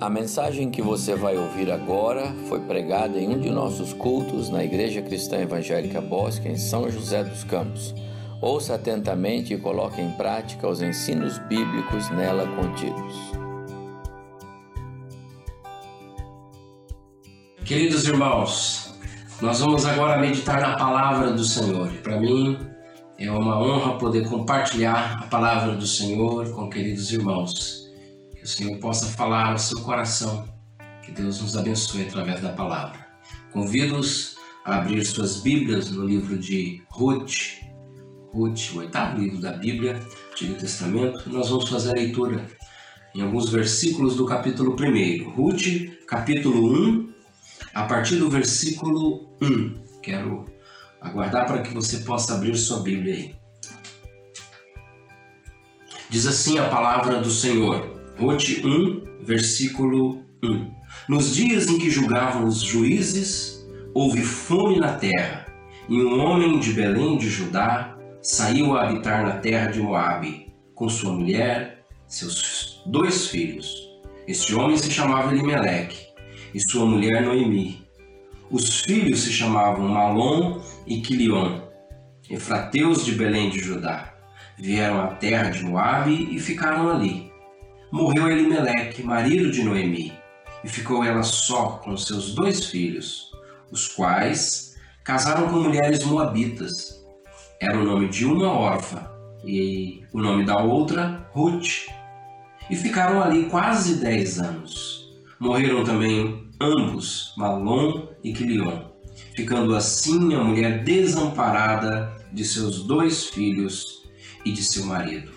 A mensagem que você vai ouvir agora foi pregada em um de nossos cultos na Igreja Cristã Evangélica Bosque, em São José dos Campos. Ouça atentamente e coloque em prática os ensinos bíblicos nela contidos. Queridos irmãos, nós vamos agora meditar na palavra do Senhor. Para mim é uma honra poder compartilhar a palavra do Senhor com queridos irmãos. Que o Senhor possa falar ao seu coração. Que Deus nos abençoe através da palavra. Convido-os a abrir suas Bíblias no livro de Ruth, Ruth, o oitavo livro da Bíblia, Antigo Testamento. Nós vamos fazer a leitura em alguns versículos do capítulo 1. Ruth, capítulo 1, a partir do versículo 1. Quero aguardar para que você possa abrir sua Bíblia aí. Diz assim a palavra do Senhor. Ruth 1, versículo 1. Nos dias em que julgavam os juízes, houve fome na terra, e um homem de Belém de Judá saiu a habitar na terra de Moabe, com sua mulher, seus dois filhos. Este homem se chamava Elimeleque, e sua mulher Noemi. Os filhos se chamavam Malom e Quilion, efrateus de Belém de Judá. Vieram à terra de Moabe e ficaram ali morreu Elimeleque, marido de Noemi, e ficou ela só com seus dois filhos, os quais casaram com mulheres moabitas. Era o nome de uma órfã e o nome da outra Ruth. E ficaram ali quase dez anos. Morreram também ambos, Malom e Quilion, ficando assim a mulher desamparada de seus dois filhos e de seu marido.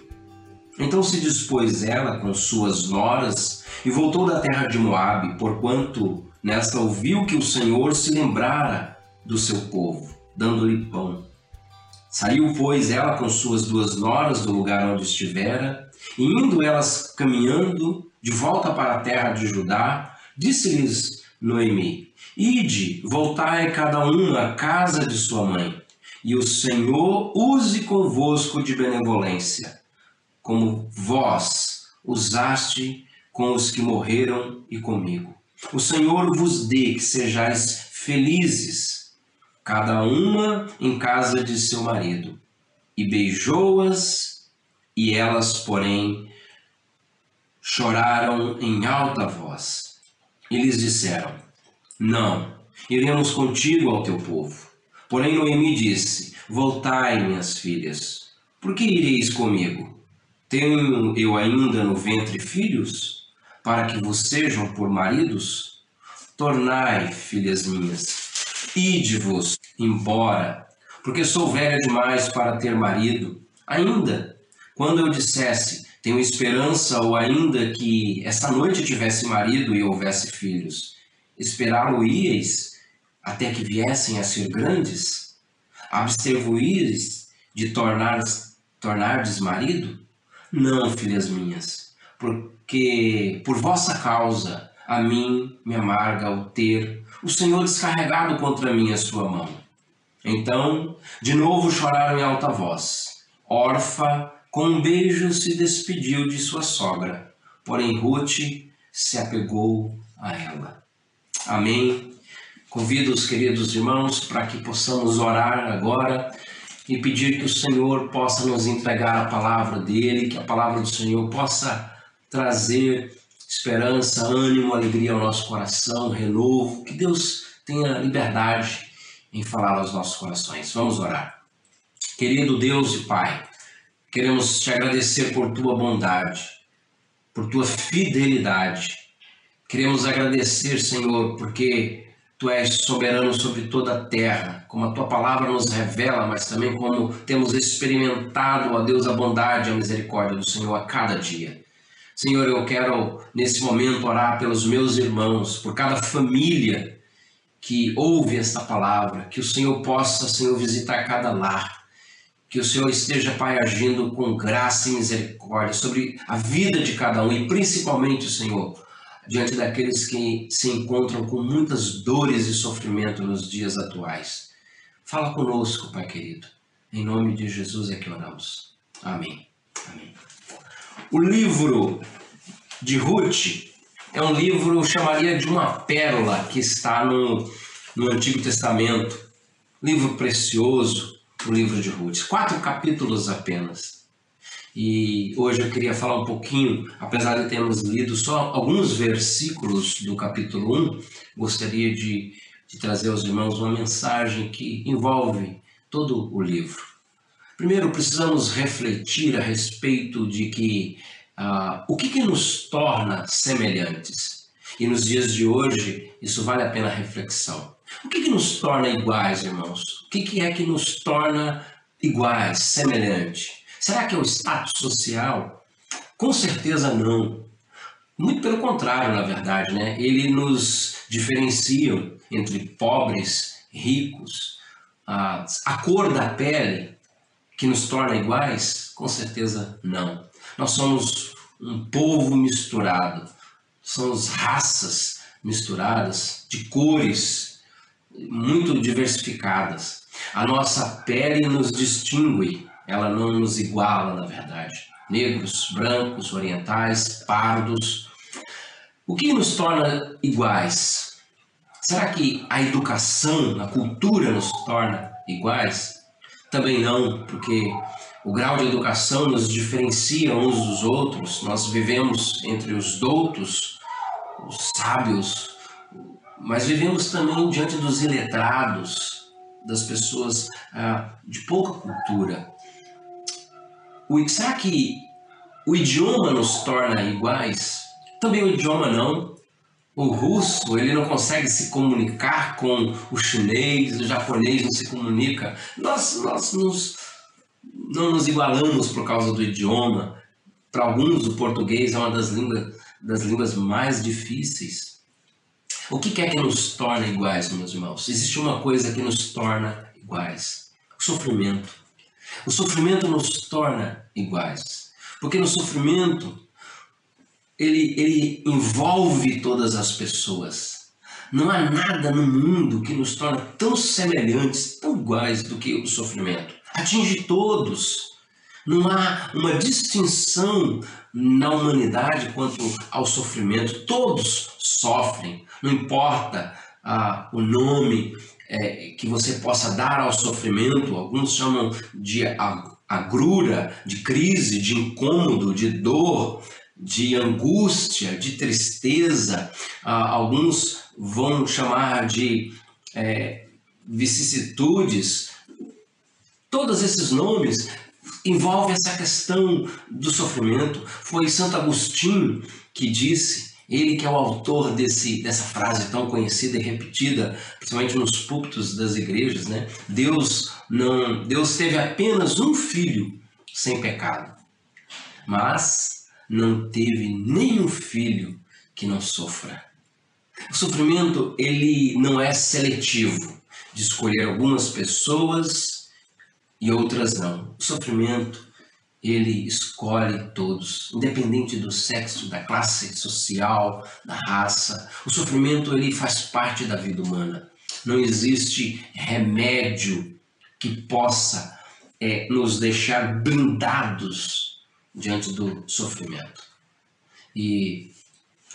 Então se dispôs ela com suas noras e voltou da terra de Moabe, porquanto nesta ouviu que o Senhor se lembrara do seu povo, dando-lhe pão. Saiu, pois, ela com suas duas noras do lugar onde estivera, e indo elas caminhando de volta para a terra de Judá, disse-lhes Noemi: Ide, voltai cada um à casa de sua mãe, e o Senhor use convosco de benevolência como vós usaste com os que morreram e comigo. O Senhor vos dê que sejais felizes, cada uma em casa de seu marido. E beijou-as, e elas, porém, choraram em alta voz. E lhes disseram: Não, iremos contigo ao teu povo. Porém, Noemi disse: Voltai, minhas filhas, por que ireis comigo? Tenho eu ainda no ventre filhos, para que vos sejam por maridos? Tornai, filhas minhas, ide-vos embora, porque sou velha demais para ter marido. Ainda, quando eu dissesse, tenho esperança, ou ainda que esta noite tivesse marido e houvesse filhos, esperá-lo-íeis até que viessem a ser grandes? Abstervo-íeis de tornar, tornardes marido? Não, filhas minhas, porque por vossa causa a mim me amarga o ter o Senhor descarregado contra mim a sua mão. Então, de novo choraram em alta voz. Orfa, com um beijo, se despediu de sua sogra, porém Ruth se apegou a ela. Amém. Convido os queridos irmãos para que possamos orar agora e pedir que o Senhor possa nos entregar a palavra dele, que a palavra do Senhor possa trazer esperança, ânimo, alegria ao nosso coração, renovo, que Deus tenha liberdade em falar aos nossos corações. Vamos orar. Querido Deus e Pai, queremos te agradecer por tua bondade, por tua fidelidade. Queremos agradecer, Senhor, porque Tu és soberano sobre toda a terra, como a tua palavra nos revela, mas também como temos experimentado, ó Deus, a bondade e a misericórdia do Senhor a cada dia. Senhor, eu quero nesse momento orar pelos meus irmãos, por cada família que ouve esta palavra, que o Senhor possa, Senhor, visitar cada lar, que o Senhor esteja, Pai, agindo com graça e misericórdia sobre a vida de cada um e principalmente, Senhor, diante daqueles que se encontram com muitas dores e sofrimento nos dias atuais. Fala conosco, Pai querido. Em nome de Jesus é que oramos. Amém. Amém. O livro de Ruth É um livro, eu chamaria de uma pérola que está no, no Antigo Testamento. Livro precioso, o livro de Ruth. Quatro capítulos apenas. E hoje eu queria falar um pouquinho, apesar de termos lido só alguns versículos do capítulo 1, gostaria de, de trazer aos irmãos uma mensagem que envolve todo o livro. Primeiro, precisamos refletir a respeito de que uh, o que, que nos torna semelhantes. E nos dias de hoje, isso vale a pena reflexão. O que, que nos torna iguais, irmãos? O que, que é que nos torna iguais, semelhante? Será que é o status social? Com certeza não. Muito pelo contrário, na verdade, né? Ele nos diferencia entre pobres, ricos, a, a cor da pele que nos torna iguais? Com certeza não. Nós somos um povo misturado, somos raças misturadas, de cores muito diversificadas. A nossa pele nos distingue, ela não nos iguala, na verdade. Negros, brancos, orientais, pardos. O que nos torna iguais? Será que a educação, a cultura nos torna iguais? Também não, porque o grau de educação nos diferencia uns dos outros. Nós vivemos entre os doutos, os sábios, mas vivemos também diante dos iletrados, das pessoas ah, de pouca cultura. O, será que o idioma nos torna iguais? Também o idioma não. O russo ele não consegue se comunicar com o chinês, o japonês não se comunica. Nós, nós nos, não nos igualamos por causa do idioma. Para alguns, o português é uma das línguas, das línguas mais difíceis. O que é que nos torna iguais, meus irmãos? Existe uma coisa que nos torna iguais: o sofrimento. O sofrimento nos torna iguais. Porque no sofrimento ele, ele envolve todas as pessoas. Não há nada no mundo que nos torne tão semelhantes, tão iguais do que o sofrimento. Atinge todos. Não há uma distinção na humanidade quanto ao sofrimento. Todos sofrem, não importa ah, o nome é, que você possa dar ao sofrimento. Alguns chamam de agrura, de crise, de incômodo, de dor, de angústia, de tristeza, ah, alguns vão chamar de é, vicissitudes. Todos esses nomes envolvem essa questão do sofrimento. Foi Santo Agostinho que disse, ele que é o autor desse, dessa frase tão conhecida e repetida, principalmente nos púlpitos das igrejas, né? Deus não, Deus teve apenas um filho sem pecado, mas não teve nenhum filho que não sofra. O sofrimento ele não é seletivo, de escolher algumas pessoas e outras não. O sofrimento ele escolhe todos, independente do sexo, da classe social, da raça. O sofrimento ele faz parte da vida humana. Não existe remédio que possa é, nos deixar blindados diante do sofrimento. E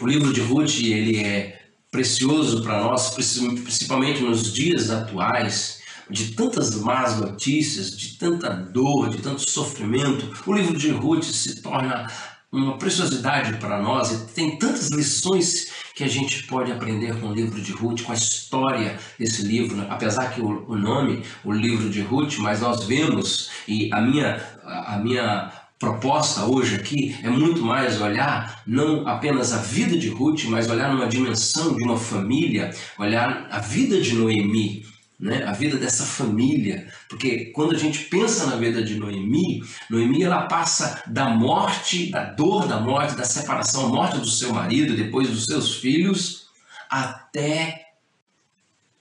o livro de Ruth, ele é precioso para nós, principalmente nos dias atuais, de tantas más notícias, de tanta dor, de tanto sofrimento. O livro de Ruth se torna uma preciosidade para nós e tem tantas lições que a gente pode aprender com o livro de Ruth, com a história desse livro, apesar que o, o nome, o livro de Ruth, mas nós vemos e a minha a minha proposta hoje aqui é muito mais olhar não apenas a vida de Ruth, mas olhar numa dimensão de uma família, olhar a vida de Noemi, né? a vida dessa família. Porque quando a gente pensa na vida de Noemi, Noemi ela passa da morte, da dor da morte, da separação, morte do seu marido, depois dos seus filhos, até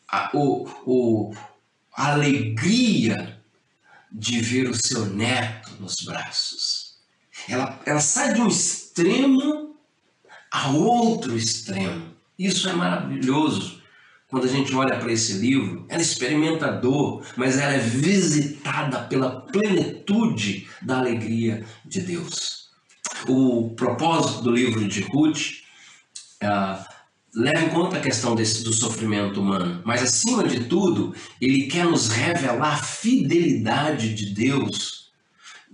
a, o, o, a alegria de ver o seu neto nos braços. Ela, ela sai de um extremo a outro extremo. Isso é maravilhoso. Quando a gente olha para esse livro, ela experimenta dor, mas ela é visitada pela plenitude da alegria de Deus. O propósito do livro de Ruth ah, leva em conta a questão desse, do sofrimento humano, mas acima de tudo, ele quer nos revelar a fidelidade de Deus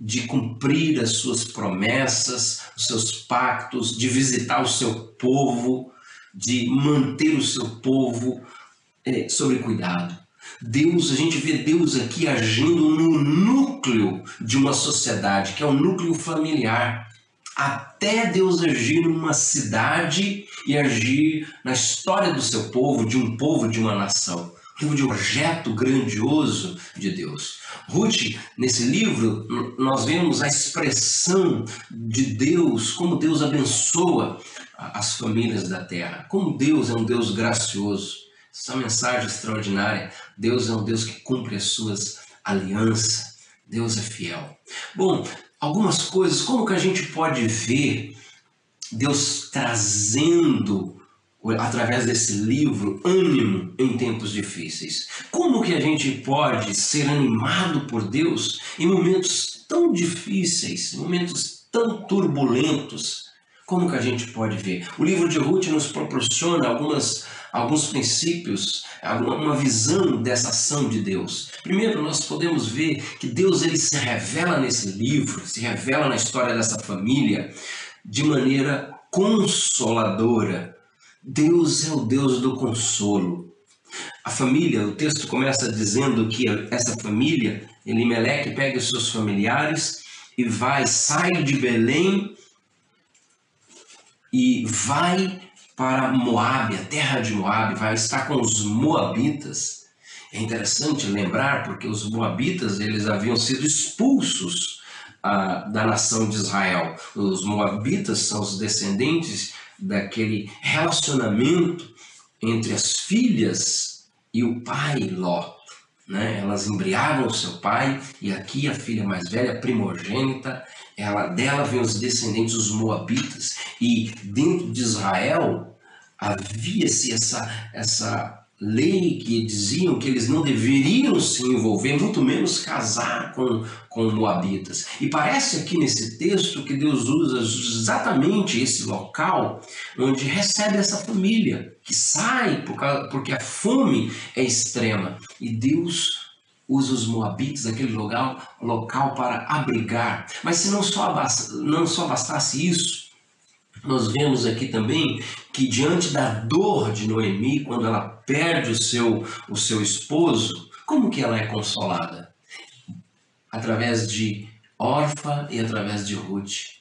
de cumprir as suas promessas, os seus pactos, de visitar o seu povo, de manter o seu povo é, sobre cuidado. Deus, a gente vê Deus aqui agindo no núcleo de uma sociedade, que é o núcleo familiar até Deus agir numa cidade e agir na história do seu povo, de um povo, de uma nação. Livro de objeto grandioso de Deus. Ruth, nesse livro, nós vemos a expressão de Deus, como Deus abençoa as famílias da terra, como Deus é um Deus gracioso. Essa mensagem extraordinária. Deus é um Deus que cumpre as suas alianças. Deus é fiel. Bom, algumas coisas, como que a gente pode ver Deus trazendo através desse livro ânimo em tempos difíceis? Como que a gente pode ser animado por Deus em momentos tão difíceis, momentos tão turbulentos? Como que a gente pode ver? O livro de Ruth nos proporciona algumas alguns princípios, uma visão dessa ação de Deus. Primeiro, nós podemos ver que Deus ele se revela nesse livro, se revela na história dessa família de maneira consoladora. Deus é o Deus do consolo. A família, o texto começa dizendo que essa família, Elimeleque pega os seus familiares e vai, sai de Belém e vai para Moabe, a terra de Moabe, vai estar com os moabitas. É interessante lembrar porque os moabitas eles haviam sido expulsos ah, da nação de Israel. Os moabitas são os descendentes daquele relacionamento entre as filhas e o pai Ló. Né? Elas embriagam o seu pai e aqui a filha mais velha, primogênita, ela dela vem os descendentes os moabitas e dentro de Israel havia-se essa essa lei que diziam que eles não deveriam se envolver, muito menos casar com, com moabitas. E parece aqui nesse texto que Deus usa exatamente esse local onde recebe essa família que sai por causa, porque a fome é extrema. E Deus usa os moabitas, aquele local, local para abrigar. Mas se não só, não só bastasse isso, nós vemos aqui também que diante da dor de Noemi, quando ela perde o seu, o seu esposo, como que ela é consolada? Através de Orfa e através de Ruth.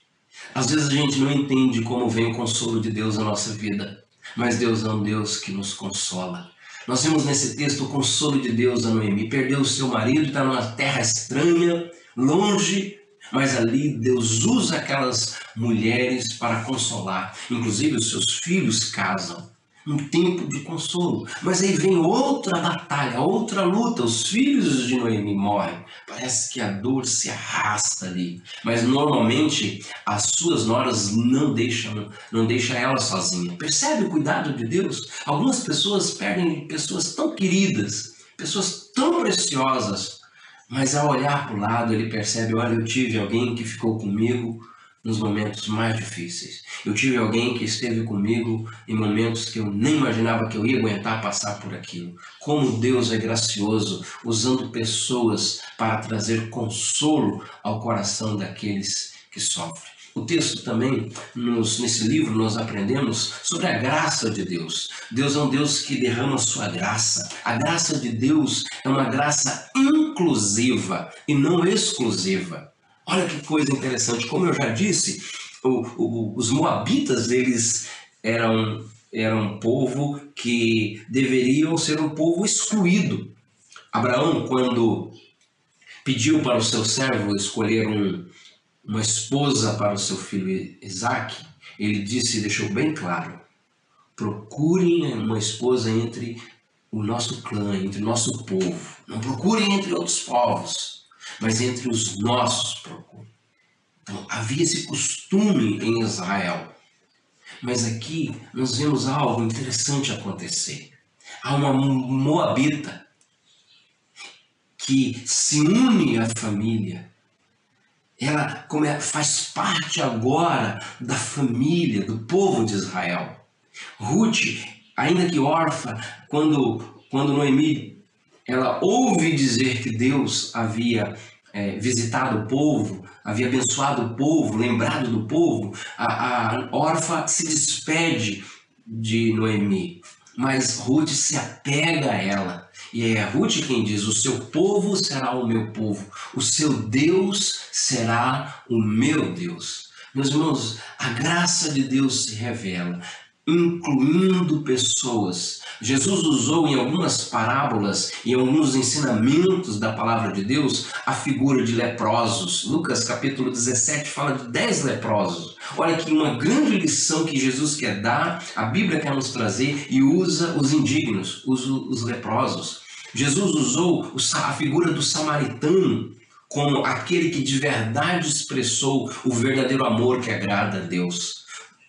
Às vezes a gente não entende como vem o consolo de Deus na nossa vida, mas Deus é um Deus que nos consola. Nós vemos nesse texto o consolo de Deus a Noemi. Perdeu o seu marido, está numa terra estranha, longe, mas ali Deus usa aquelas mulheres para consolar. Inclusive os seus filhos casam um tempo de consolo. Mas aí vem outra batalha, outra luta. Os filhos de Noemi morrem. Parece que a dor se arrasta ali. Mas normalmente as suas noras não deixam, não deixam ela sozinha. Percebe o cuidado de Deus? Algumas pessoas perdem pessoas tão queridas, pessoas tão preciosas. Mas ao olhar para o lado, ele percebe: olha, eu tive alguém que ficou comigo nos momentos mais difíceis. Eu tive alguém que esteve comigo em momentos que eu nem imaginava que eu ia aguentar passar por aquilo. Como Deus é gracioso, usando pessoas para trazer consolo ao coração daqueles que sofrem. O texto também, nos, nesse livro, nós aprendemos sobre a graça de Deus. Deus é um Deus que derrama sua graça. A graça de Deus é uma graça inclusiva e não exclusiva. Olha que coisa interessante, como eu já disse, o, o, os moabitas eles eram eram um povo que deveriam ser um povo excluído. Abraão, quando pediu para o seu servo escolher um, uma esposa para o seu filho Isaac, ele disse, deixou bem claro: procurem uma esposa entre o nosso clã, entre o nosso povo. Não procurem entre outros povos mas entre os nossos procure. Então, havia esse costume em Israel. Mas aqui nós vemos algo interessante acontecer. Há uma moabita que se une à família. Ela faz parte agora da família, do povo de Israel. Ruth, ainda que órfã, quando, quando Noemi ela ouve dizer que Deus havia é, visitado o povo, havia abençoado o povo, lembrado do povo, a, a órfã se despede de Noemi, mas Ruth se apega a ela. E é Ruth quem diz: O seu povo será o meu povo, o seu Deus será o meu Deus. Meus irmãos, a graça de Deus se revela incluindo pessoas. Jesus usou em algumas parábolas e alguns ensinamentos da palavra de Deus a figura de leprosos. Lucas capítulo 17 fala de 10 leprosos. Olha que uma grande lição que Jesus quer dar, a Bíblia quer nos trazer e usa os indignos, usa os leprosos. Jesus usou a figura do samaritano como aquele que de verdade expressou o verdadeiro amor que agrada a Deus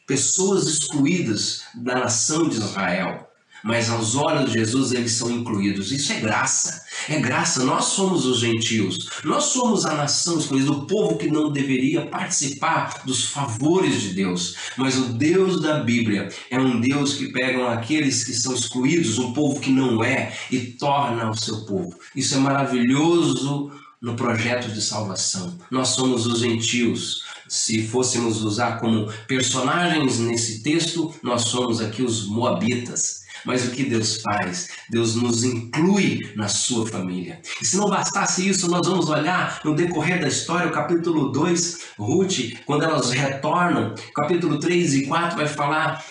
pessoas excluídas da nação de Israel, mas aos olhos de Jesus eles são incluídos. Isso é graça. É graça. Nós somos os gentios. Nós somos a nação escolhida, o povo que não deveria participar dos favores de Deus. Mas o Deus da Bíblia é um Deus que pega aqueles que são excluídos, um povo que não é, e torna o seu povo. Isso é maravilhoso no projeto de salvação. Nós somos os gentios se fôssemos usar como personagens nesse texto, nós somos aqui os moabitas. Mas o que Deus faz? Deus nos inclui na sua família. E se não bastasse isso, nós vamos olhar no decorrer da história, o capítulo 2, Ruth, quando elas retornam, capítulo 3 e 4 vai falar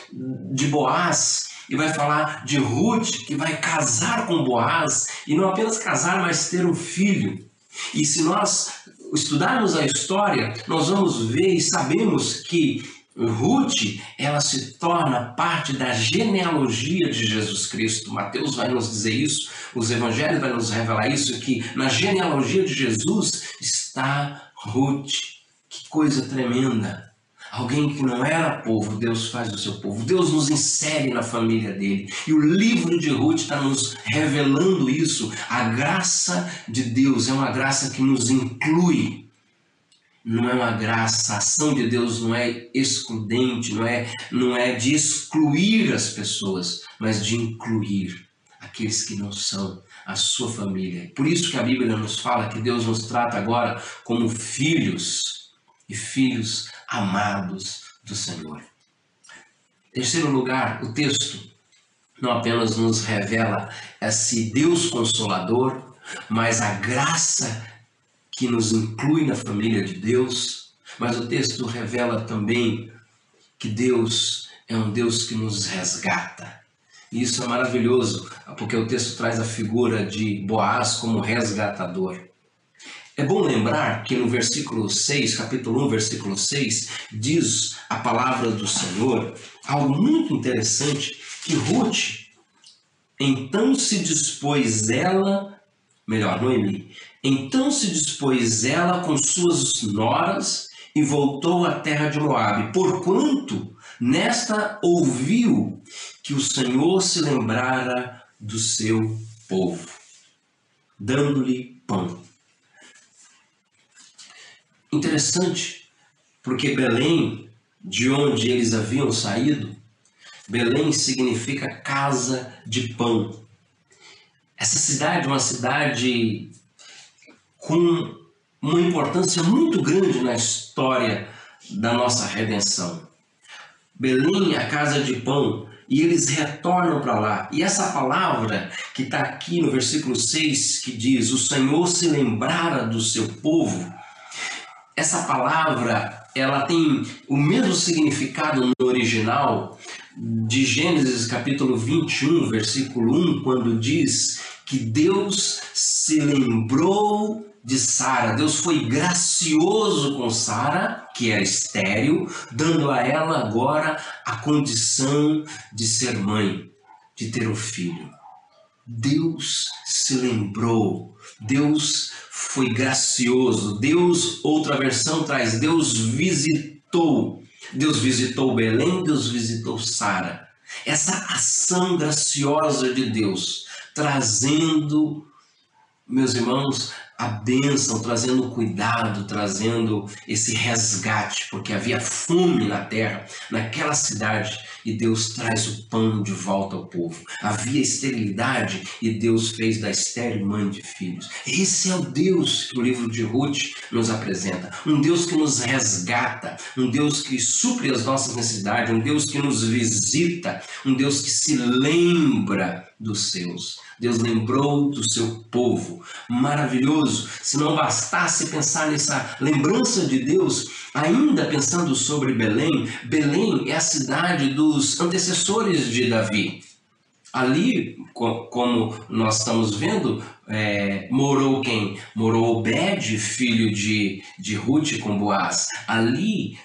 de Boaz, e vai falar de Ruth, que vai casar com Boaz, e não apenas casar, mas ter um filho. E se nós estudarmos a história, nós vamos ver e sabemos que Ruth, ela se torna parte da genealogia de Jesus Cristo. Mateus vai nos dizer isso, os evangelhos vão nos revelar isso, que na genealogia de Jesus está Ruth. Que coisa tremenda! Alguém que não era povo, Deus faz do seu povo. Deus nos insere na família dele. E o livro de Ruth está nos revelando isso. A graça de Deus é uma graça que nos inclui. Não é uma graça, a ação de Deus não é excludente, não é, não é de excluir as pessoas, mas de incluir aqueles que não são a sua família. Por isso que a Bíblia nos fala que Deus nos trata agora como filhos e filhos amados do Senhor. Terceiro lugar, o texto não apenas nos revela esse Deus consolador, mas a graça que nos inclui na família de Deus, mas o texto revela também que Deus é um Deus que nos resgata. E isso é maravilhoso, porque o texto traz a figura de Boaz como resgatador. É bom lembrar que no versículo 6, capítulo 1, versículo 6, diz a palavra do Senhor algo muito interessante que Ruth então se dispôs ela, melhor, Noemi, então se dispôs ela com suas noras e voltou à terra de Moabe, porquanto nesta ouviu que o Senhor se lembrara do seu povo, dando-lhe pão. Interessante, porque Belém, de onde eles haviam saído, Belém significa casa de pão. Essa cidade é uma cidade com uma importância muito grande na história da nossa redenção. Belém é a casa de pão e eles retornam para lá. E essa palavra que está aqui no versículo 6, que diz: O Senhor se lembrara do seu povo, essa palavra ela tem o mesmo significado no original de Gênesis capítulo 21, versículo 1, quando diz que Deus se lembrou de Sara. Deus foi gracioso com Sara, que era estéril, dando a ela agora a condição de ser mãe, de ter um filho. Deus se lembrou, Deus foi gracioso. Deus, outra versão traz, Deus visitou. Deus visitou Belém, Deus visitou Sara. Essa ação graciosa de Deus, trazendo meus irmãos, a bênção, trazendo cuidado, trazendo esse resgate, porque havia fome na terra, naquela cidade, e Deus traz o pão de volta ao povo. Havia esterilidade e Deus fez da estéril mãe de filhos. Esse é o Deus que o livro de Ruth nos apresenta. Um Deus que nos resgata, um Deus que supre as nossas necessidades, um Deus que nos visita, um Deus que se lembra dos seus. Deus lembrou do seu povo. Maravilhoso. Se não bastasse pensar nessa lembrança de Deus, ainda pensando sobre Belém, Belém é a cidade dos antecessores de Davi. Ali, como nós estamos vendo, é, morou quem? Morou Obed, filho de, de Ruth com Boaz. Ali,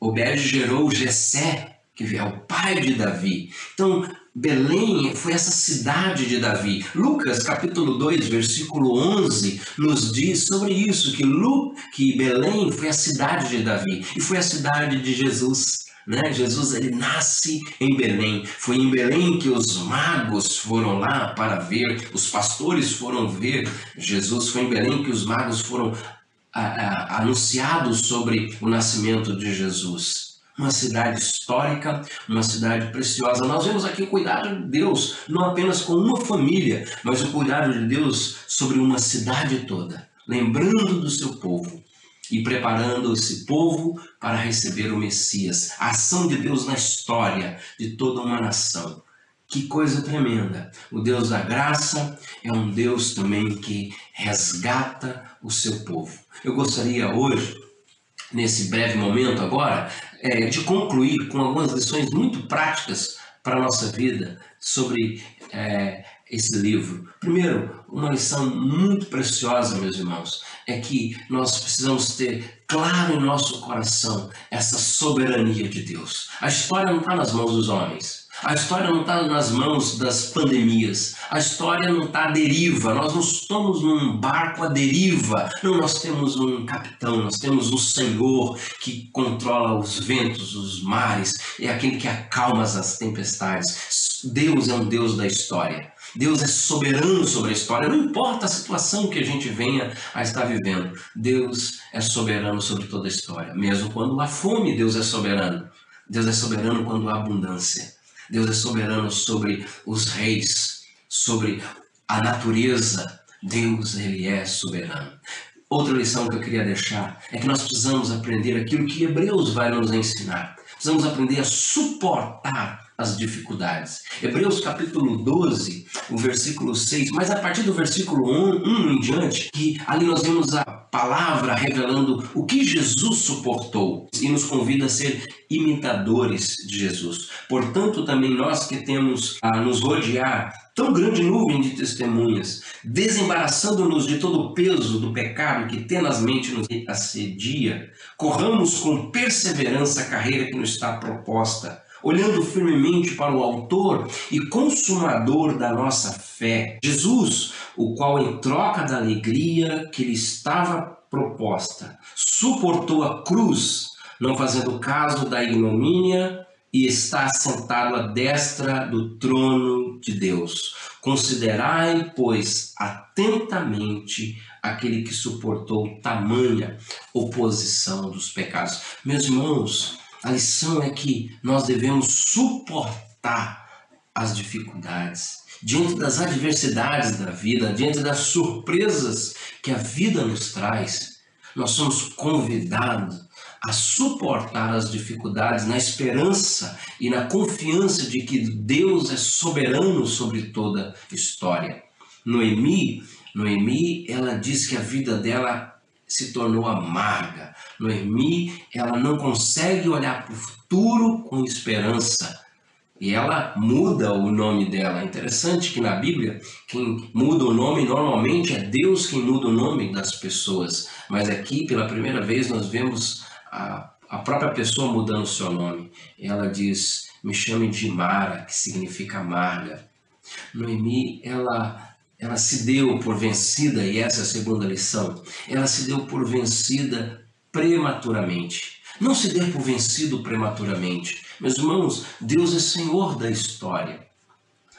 Obed gerou Jessé, que é o pai de Davi. Então, Belém foi essa cidade de Davi. Lucas, capítulo 2, versículo 11, nos diz sobre isso, que, Lu, que Belém foi a cidade de Davi e foi a cidade de Jesus. Né? Jesus ele nasce em Belém. Foi em Belém que os magos foram lá para ver, os pastores foram ver Jesus. Foi em Belém que os magos foram a, a, anunciados sobre o nascimento de Jesus uma cidade histórica, uma cidade preciosa. Nós vemos aqui o cuidado de Deus, não apenas com uma família, mas o cuidado de Deus sobre uma cidade toda, lembrando do seu povo e preparando esse povo para receber o Messias. A ação de Deus na história de toda uma nação. Que coisa tremenda! O Deus da graça é um Deus também que resgata o seu povo. Eu gostaria hoje, nesse breve momento agora, é, de concluir com algumas lições muito práticas para a nossa vida sobre é, esse livro. Primeiro, uma lição muito preciosa, meus irmãos, é que nós precisamos ter claro em nosso coração essa soberania de Deus. A história não está nas mãos dos homens. A história não está nas mãos das pandemias. A história não está à deriva. Nós não estamos num barco à deriva. Não, nós temos um capitão, nós temos um Senhor que controla os ventos, os mares, é aquele que acalma as tempestades. Deus é um Deus da história. Deus é soberano sobre a história, não importa a situação que a gente venha a estar vivendo. Deus é soberano sobre toda a história. Mesmo quando há fome, Deus é soberano. Deus é soberano quando há abundância. Deus é soberano sobre os reis, sobre a natureza. Deus, ele é soberano. Outra lição que eu queria deixar é que nós precisamos aprender aquilo que Hebreus vai nos ensinar. Precisamos aprender a suportar as dificuldades. Hebreus capítulo 12, o versículo 6, mas a partir do versículo 1, 1 em diante, que ali nós vemos a palavra revelando o que Jesus suportou e nos convida a ser imitadores de Jesus. Portanto, também nós que temos a nos rodear tão grande nuvem de testemunhas, desembaraçando-nos de todo o peso do pecado que tenazmente nos assedia, corramos com perseverança a carreira que nos está proposta olhando firmemente para o Autor e Consumador da nossa fé, Jesus, o qual, em troca da alegria que lhe estava proposta, suportou a cruz, não fazendo caso da ignomínia, e está sentado à destra do trono de Deus. Considerai, pois, atentamente aquele que suportou tamanha oposição dos pecados. Meus irmãos, a lição é que nós devemos suportar as dificuldades, diante das adversidades da vida, diante das surpresas que a vida nos traz. Nós somos convidados a suportar as dificuldades na esperança e na confiança de que Deus é soberano sobre toda história. Noemi, Noemi, ela diz que a vida dela se tornou amarga. Noemi, ela não consegue olhar para o futuro com esperança. E ela muda o nome dela. É interessante que na Bíblia, quem muda o nome normalmente é Deus quem muda o nome das pessoas. Mas aqui, pela primeira vez, nós vemos a, a própria pessoa mudando o seu nome. Ela diz: Me chame de Mara, que significa amarga. Noemi, ela ela se deu por vencida, e essa é a segunda lição, ela se deu por vencida prematuramente. Não se dê por vencido prematuramente. Meus irmãos, Deus é Senhor da história.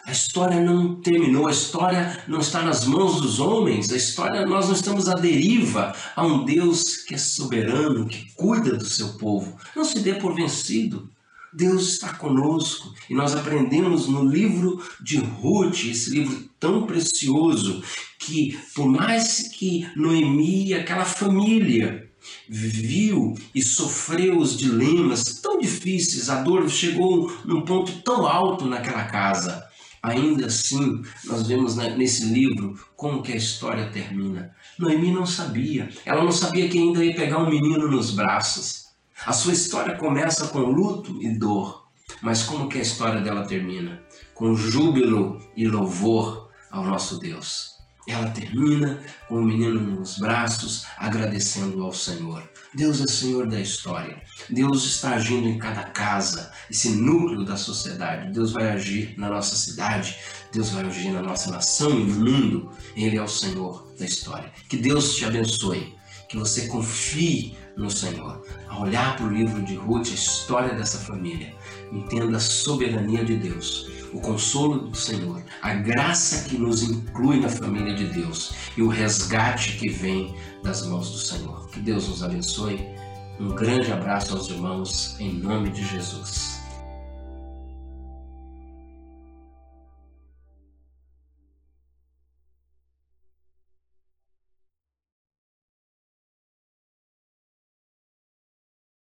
A história não terminou, a história não está nas mãos dos homens, a história nós não estamos à deriva a um Deus que é soberano, que cuida do seu povo. Não se dê por vencido. Deus está conosco e nós aprendemos no livro de Ruth, esse livro tão precioso, que por mais que Noemi aquela família viu e sofreu os dilemas tão difíceis, a dor chegou num ponto tão alto naquela casa. Ainda assim, nós vemos nesse livro como que a história termina. Noemi não sabia, ela não sabia que ainda ia pegar um menino nos braços. A sua história começa com luto e dor, mas como que a história dela termina? Com júbilo e louvor ao nosso Deus. Ela termina com o menino nos braços, agradecendo ao Senhor. Deus é Senhor da história. Deus está agindo em cada casa, esse núcleo da sociedade. Deus vai agir na nossa cidade, Deus vai agir na nossa nação e no mundo. Ele é o Senhor da história. Que Deus te abençoe, que você confie no Senhor. A olhar para o livro de Ruth, a história dessa família, entenda a soberania de Deus, o consolo do Senhor, a graça que nos inclui na família de Deus e o resgate que vem das mãos do Senhor. Que Deus nos abençoe. Um grande abraço aos irmãos, em nome de Jesus.